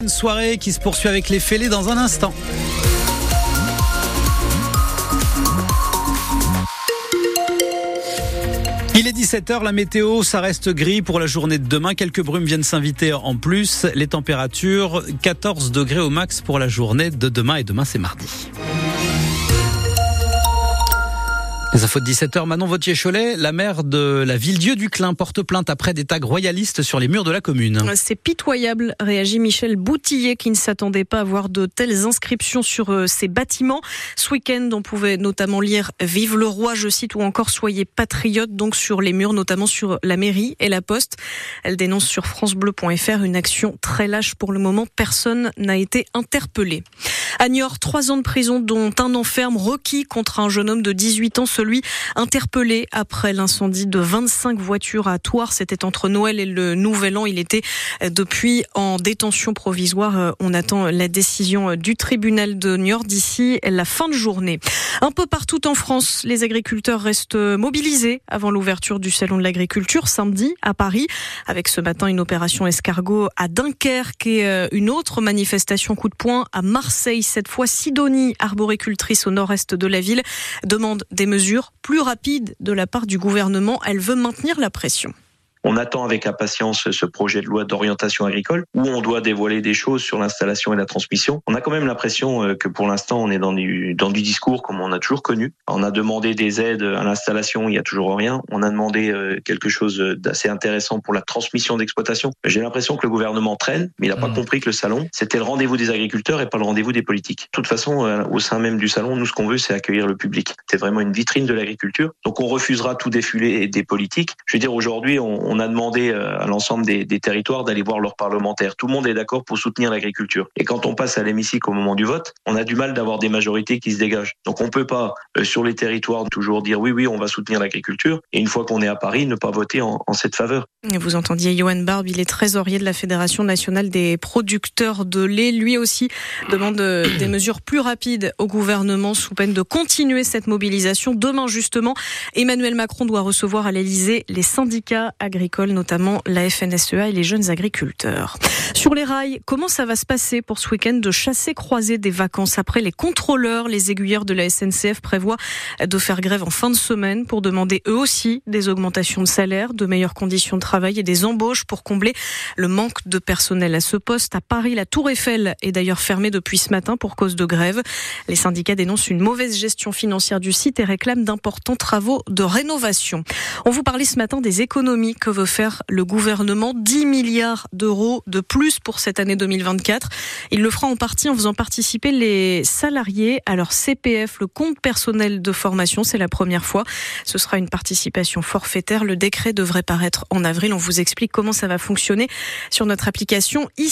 Une soirée qui se poursuit avec les fêlés dans un instant. Il est 17h, la météo, ça reste gris pour la journée de demain. Quelques brumes viennent s'inviter en plus. Les températures, 14 degrés au max pour la journée de demain et demain c'est mardi. Les infos de 17h, Manon Vautier-Cholet, la maire de la ville-dieu du Clin porte plainte après des tags royalistes sur les murs de la commune. C'est pitoyable, réagit Michel Boutillier qui ne s'attendait pas à voir de telles inscriptions sur euh, ces bâtiments. Ce week-end, on pouvait notamment lire Vive le roi, je cite, ou encore Soyez patriotes, donc sur les murs, notamment sur la mairie et la poste. Elle dénonce sur francebleu.fr une action très lâche pour le moment. Personne n'a été interpellé. À trois ans de prison, dont un enferme requis contre un jeune homme de 18 ans, celui interpellé après l'incendie de 25 voitures à Toire. C'était entre Noël et le Nouvel An. Il était euh, depuis en détention provisoire. Euh, on attend la décision euh, du tribunal de Niort d'ici la fin de journée. Un peu partout en France, les agriculteurs restent mobilisés avant l'ouverture du salon de l'agriculture samedi à Paris, avec ce matin une opération escargot à Dunkerque et une autre manifestation coup de poing à Marseille cette fois, Sidonie, arboricultrice au nord-est de la ville, demande des mesures plus rapides de la part du gouvernement. Elle veut maintenir la pression. On attend avec impatience ce projet de loi d'orientation agricole où on doit dévoiler des choses sur l'installation et la transmission. On a quand même l'impression euh, que pour l'instant on est dans du, dans du discours comme on a toujours connu. On a demandé des aides à l'installation, il y a toujours rien. On a demandé euh, quelque chose d'assez intéressant pour la transmission d'exploitation. J'ai l'impression que le gouvernement traîne, mais il n'a pas mmh. compris que le salon, c'était le rendez-vous des agriculteurs et pas le rendez-vous des politiques. De toute façon, euh, au sein même du salon, nous ce qu'on veut, c'est accueillir le public. C'est vraiment une vitrine de l'agriculture. Donc on refusera tout défilé des politiques. Je veux dire, aujourd'hui, on on a demandé euh, à l'ensemble des, territoires d'aller voir leurs parlementaires. Tout le monde est d'accord pour soutenir l'agriculture. Et quand on passe à l'hémicycle au moment du vote, on a du mal d'avoir des majorités qui se dégagent. Donc on peut pas euh, sur les territoires toujours dire oui oui on va soutenir l'agriculture et une fois qu'on est à Paris ne pas voter en, cette faveur. Vous entendiez Johan Barbe, il est trésorier de la Fédération nationale des producteurs de lait. Lui aussi demande euh, des mesures plus rapides au gouvernement sous peine de continuer cette mobilisation. Demain justement, Emmanuel Macron doit recevoir à l'Elysée les syndicats agricoles notamment la FNSEA et les jeunes agriculteurs. Sur les rails, comment ça va se passer pour ce week-end de chasser croiser des vacances après les contrôleurs, les aiguilleurs de la SNCF prévoient de faire grève en fin de semaine pour demander eux aussi des augmentations de salaire, de meilleures conditions de travail et des embauches pour combler le manque de personnel à ce poste. À Paris, la Tour Eiffel est d'ailleurs fermée depuis ce matin pour cause de grève. Les syndicats dénoncent une mauvaise gestion financière du site et réclament d'importants travaux de rénovation. On vous parlait ce matin des économies que veut faire le gouvernement 10 milliards d'euros de plus pour cette année 2024. Il le fera en partie en faisant participer les salariés à leur CPF, le compte personnel de formation. C'est la première fois. Ce sera une participation forfaitaire. Le décret devrait paraître en avril. On vous explique comment ça va fonctionner sur notre application ici.